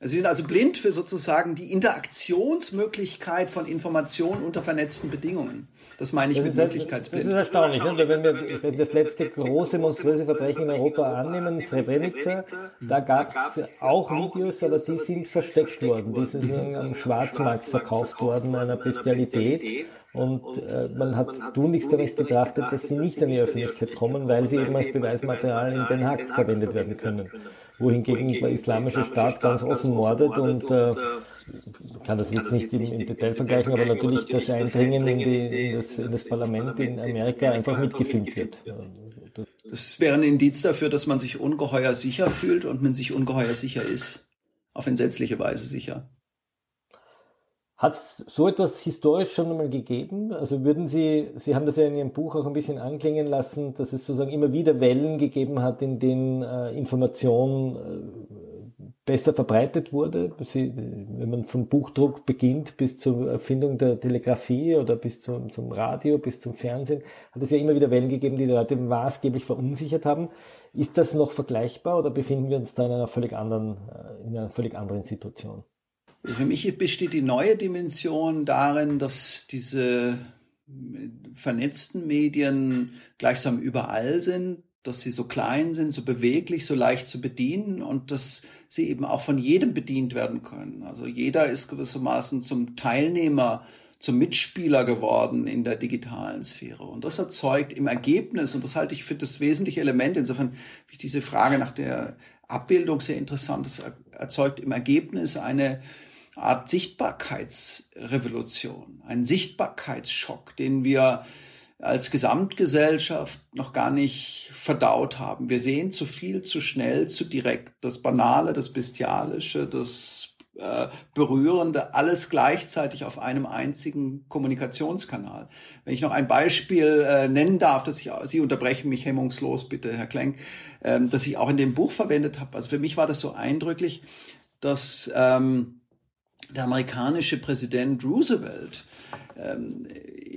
Sie sind also blind für sozusagen die Interaktionsmöglichkeit von Informationen unter vernetzten Bedingungen. Das meine ich das mit Möglichkeitsblind. Das ist erstaunlich, ne? wenn wir wenn das letzte große monströse Verbrechen in Europa annehmen, Srebrenica, da gab es auch Videos, aber die sind versteckt worden. Die sind am Schwarzmarkt verkauft worden, einer Bestialität. Und äh, man hat tunlichst damit betrachtet, dass sie nicht in die Öffentlichkeit kommen, weil sie eben als Beweismaterial in Den Haag verwendet werden können. Wohingegen der islamische Staat ganz offen mordet und äh, ich kann das jetzt nicht im, im Detail vergleichen, aber natürlich das Eindringen in, die, in, das, in das Parlament in Amerika einfach mitgefilmt wird. Das wäre ein Indiz dafür, dass man sich ungeheuer sicher fühlt und man sich ungeheuer sicher ist. Auf entsetzliche Weise sicher. Hat es so etwas historisch schon einmal gegeben? Also würden Sie, Sie haben das ja in Ihrem Buch auch ein bisschen anklingen lassen, dass es sozusagen immer wieder Wellen gegeben hat, in denen äh, Information äh, besser verbreitet wurde. Sie, wenn man vom Buchdruck beginnt bis zur Erfindung der Telegrafie oder bis zum, zum Radio, bis zum Fernsehen, hat es ja immer wieder Wellen gegeben, die die Leute maßgeblich verunsichert haben. Ist das noch vergleichbar oder befinden wir uns da in einer völlig anderen, äh, in einer völlig anderen Situation? Für mich besteht die neue Dimension darin, dass diese vernetzten Medien gleichsam überall sind, dass sie so klein sind, so beweglich, so leicht zu bedienen und dass sie eben auch von jedem bedient werden können. Also jeder ist gewissermaßen zum Teilnehmer, zum Mitspieler geworden in der digitalen Sphäre. Und das erzeugt im Ergebnis, und das halte ich für das wesentliche Element, insofern finde ich diese Frage nach der Abbildung sehr interessant, das erzeugt im Ergebnis eine Art Sichtbarkeitsrevolution, einen Sichtbarkeitsschock, den wir als Gesamtgesellschaft noch gar nicht verdaut haben. Wir sehen zu viel, zu schnell, zu direkt. Das Banale, das Bestialische, das äh, Berührende, alles gleichzeitig auf einem einzigen Kommunikationskanal. Wenn ich noch ein Beispiel äh, nennen darf, dass ich, Sie unterbrechen mich hemmungslos, bitte, Herr Klenk, äh, dass ich auch in dem Buch verwendet habe. Also für mich war das so eindrücklich, dass ähm, der amerikanische Präsident Roosevelt ähm,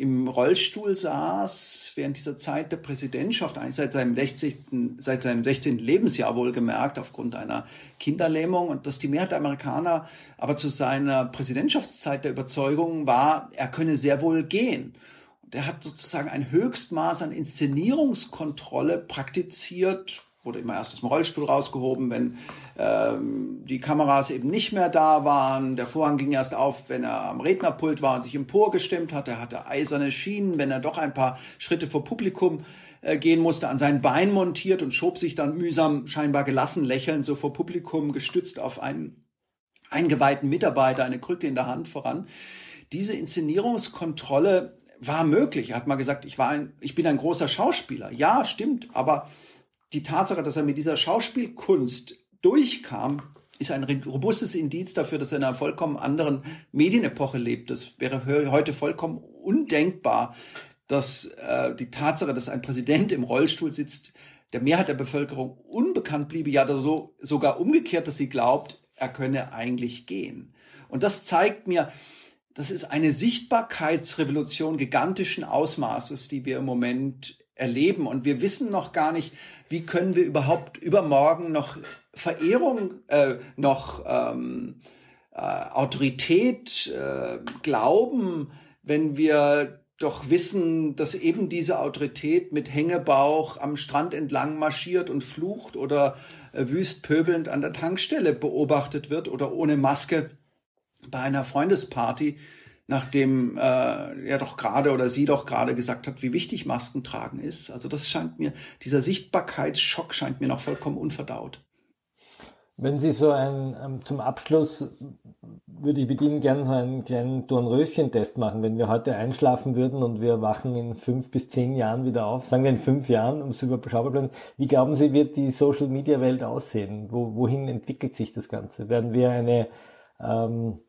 im Rollstuhl saß während dieser Zeit der Präsidentschaft, eigentlich seit seinem 16. seit seinem 16. Lebensjahr wohlgemerkt, aufgrund einer Kinderlähmung und dass die Mehrheit der Amerikaner aber zu seiner Präsidentschaftszeit der Überzeugung war, er könne sehr wohl gehen. Und er hat sozusagen ein Höchstmaß an Inszenierungskontrolle praktiziert, wurde immer erst aus dem Rollstuhl rausgehoben, wenn ähm, die Kameras eben nicht mehr da waren. Der Vorhang ging erst auf, wenn er am Rednerpult war und sich emporgestimmt hat. Er hatte eiserne Schienen, wenn er doch ein paar Schritte vor Publikum äh, gehen musste, an sein Bein montiert und schob sich dann mühsam, scheinbar gelassen lächelnd, so vor Publikum gestützt auf einen eingeweihten Mitarbeiter, eine Krücke in der Hand voran. Diese Inszenierungskontrolle war möglich. Er hat mal gesagt, ich war ein, ich bin ein großer Schauspieler. Ja, stimmt, aber die Tatsache, dass er mit dieser Schauspielkunst durchkam, ist ein robustes Indiz dafür, dass er in einer vollkommen anderen Medienepoche lebt. Das wäre heute vollkommen undenkbar, dass äh, die Tatsache, dass ein Präsident im Rollstuhl sitzt, der Mehrheit der Bevölkerung unbekannt bliebe, ja so, sogar umgekehrt, dass sie glaubt, er könne eigentlich gehen. Und das zeigt mir, das ist eine Sichtbarkeitsrevolution gigantischen Ausmaßes, die wir im Moment erleben. Und wir wissen noch gar nicht, wie können wir überhaupt übermorgen noch Verehrung, äh, noch ähm, äh, Autorität äh, glauben, wenn wir doch wissen, dass eben diese Autorität mit Hängebauch am Strand entlang marschiert und flucht oder äh, wüst pöbelnd an der Tankstelle beobachtet wird oder ohne Maske bei einer Freundesparty nachdem äh, er doch gerade oder sie doch gerade gesagt hat, wie wichtig Masken tragen ist. Also das scheint mir, dieser Sichtbarkeitsschock scheint mir noch vollkommen unverdaut. Wenn Sie so ein, ähm, zum Abschluss würde ich mit Ihnen gerne so einen kleinen Dornröschen-Test machen. Wenn wir heute einschlafen würden und wir wachen in fünf bis zehn Jahren wieder auf, sagen wir in fünf Jahren, um es überschaubar bleiben, wie glauben Sie, wird die Social-Media-Welt aussehen? Wo, wohin entwickelt sich das Ganze? Werden wir eine, ähm,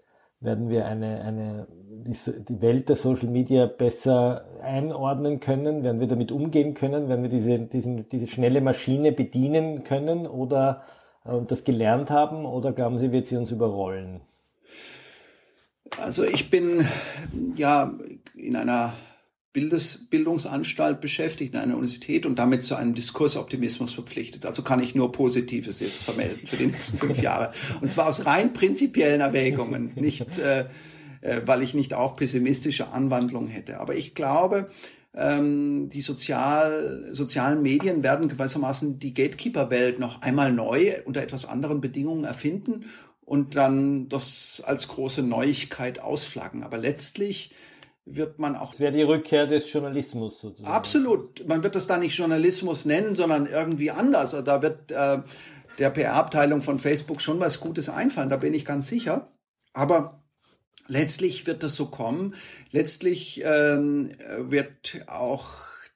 werden wir eine, eine die, Welt der Social Media besser einordnen können? Werden wir damit umgehen können? Werden wir diese, diesen, diese schnelle Maschine bedienen können oder äh, das gelernt haben? Oder glauben Sie, wird sie uns überrollen? Also ich bin ja in einer Bildes, Bildungsanstalt beschäftigt, in einer Universität und damit zu einem Diskursoptimismus verpflichtet. Also kann ich nur Positives jetzt vermelden für die nächsten fünf [LAUGHS] Jahre. Und zwar aus rein prinzipiellen Erwägungen, [LAUGHS] nicht äh, äh, weil ich nicht auch pessimistische Anwandlungen hätte. Aber ich glaube, ähm, die sozial, sozialen Medien werden gewissermaßen die Gatekeeper-Welt noch einmal neu unter etwas anderen Bedingungen erfinden und dann das als große Neuigkeit ausflaggen. Aber letztlich wird man auch. Das wäre die Rückkehr des Journalismus sozusagen. Absolut. Man wird das da nicht Journalismus nennen, sondern irgendwie anders. Da wird äh, der PR-Abteilung von Facebook schon was Gutes einfallen, da bin ich ganz sicher. Aber letztlich wird das so kommen. Letztlich ähm, wird auch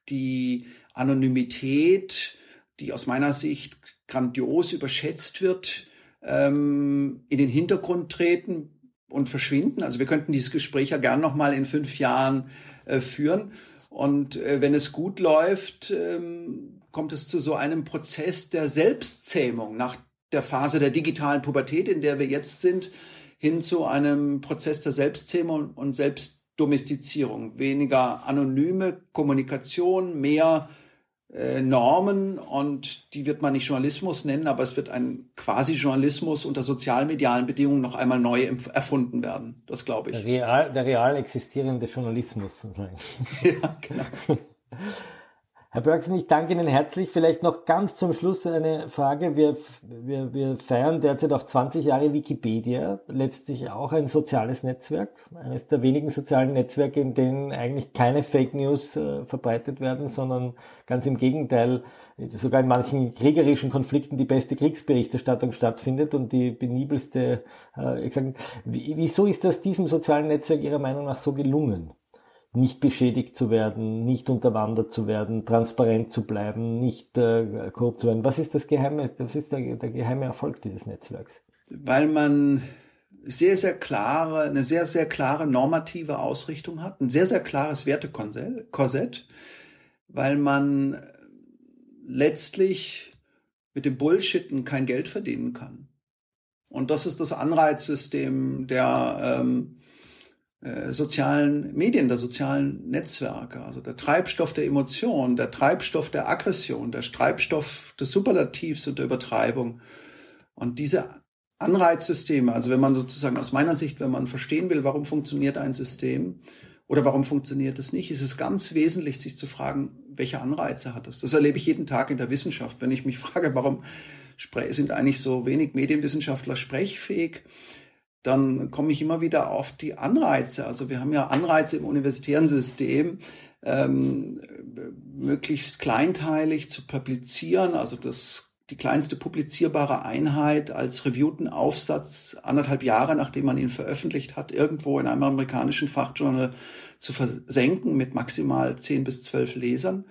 die Anonymität, die aus meiner Sicht grandios überschätzt wird, ähm, in den Hintergrund treten und verschwinden. Also wir könnten dieses Gespräch ja gern noch mal in fünf Jahren äh, führen. Und äh, wenn es gut läuft, ähm, kommt es zu so einem Prozess der Selbstzähmung nach der Phase der digitalen Pubertät, in der wir jetzt sind, hin zu einem Prozess der Selbstzähmung und Selbstdomestizierung. Weniger anonyme Kommunikation, mehr äh, Normen und die wird man nicht Journalismus nennen, aber es wird ein Quasi-Journalismus unter sozialmedialen Bedingungen noch einmal neu erfunden werden. Das glaube ich. Der real, der real existierende Journalismus. [LAUGHS] ja, genau. [LAUGHS] Herr Bergson, ich danke Ihnen herzlich. Vielleicht noch ganz zum Schluss eine Frage. Wir, wir, wir feiern derzeit auch 20 Jahre Wikipedia, letztlich auch ein soziales Netzwerk, eines der wenigen sozialen Netzwerke, in denen eigentlich keine Fake News äh, verbreitet werden, sondern ganz im Gegenteil, sogar in manchen kriegerischen Konflikten die beste Kriegsberichterstattung stattfindet und die penibelste, äh, ich sag, wieso ist das diesem sozialen Netzwerk Ihrer Meinung nach so gelungen? Nicht beschädigt zu werden, nicht unterwandert zu werden, transparent zu bleiben, nicht äh, korrupt zu werden. Was ist das geheime, was ist der, der geheime Erfolg dieses Netzwerks? Weil man sehr, sehr klare, eine sehr, sehr klare normative Ausrichtung hat, ein sehr, sehr klares Wertekorsett, weil man letztlich mit dem Bullshitten kein Geld verdienen kann. Und das ist das Anreizsystem der ähm, äh, sozialen Medien, der sozialen Netzwerke, also der Treibstoff der Emotion, der Treibstoff der Aggression, der Treibstoff des Superlativs und der Übertreibung. Und diese Anreizsysteme, also wenn man sozusagen aus meiner Sicht, wenn man verstehen will, warum funktioniert ein System oder warum funktioniert es nicht, ist es ganz wesentlich, sich zu fragen, welche Anreize hat es. Das erlebe ich jeden Tag in der Wissenschaft. Wenn ich mich [LAUGHS] frage, warum sind eigentlich so wenig Medienwissenschaftler sprechfähig, dann komme ich immer wieder auf die Anreize. Also wir haben ja Anreize im universitären System, ähm, möglichst kleinteilig zu publizieren, also das die kleinste publizierbare Einheit als reviewten Aufsatz anderthalb Jahre, nachdem man ihn veröffentlicht hat, irgendwo in einem amerikanischen Fachjournal zu versenken mit maximal zehn bis zwölf Lesern.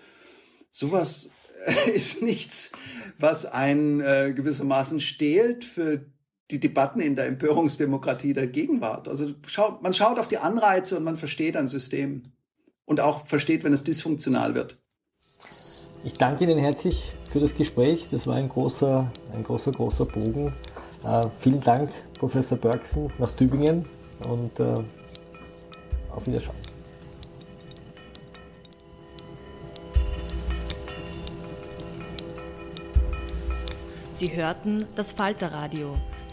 Sowas [LAUGHS] ist nichts, was einen äh, gewissermaßen stehlt für die Debatten in der Empörungsdemokratie der Gegenwart. Also schaut, man schaut auf die Anreize und man versteht ein System und auch versteht, wenn es dysfunktional wird. Ich danke Ihnen herzlich für das Gespräch. Das war ein großer, ein großer, großer Bogen. Äh, vielen Dank, Professor Bergson, nach Tübingen und äh, auf Wiederschauen. Sie hörten das Falterradio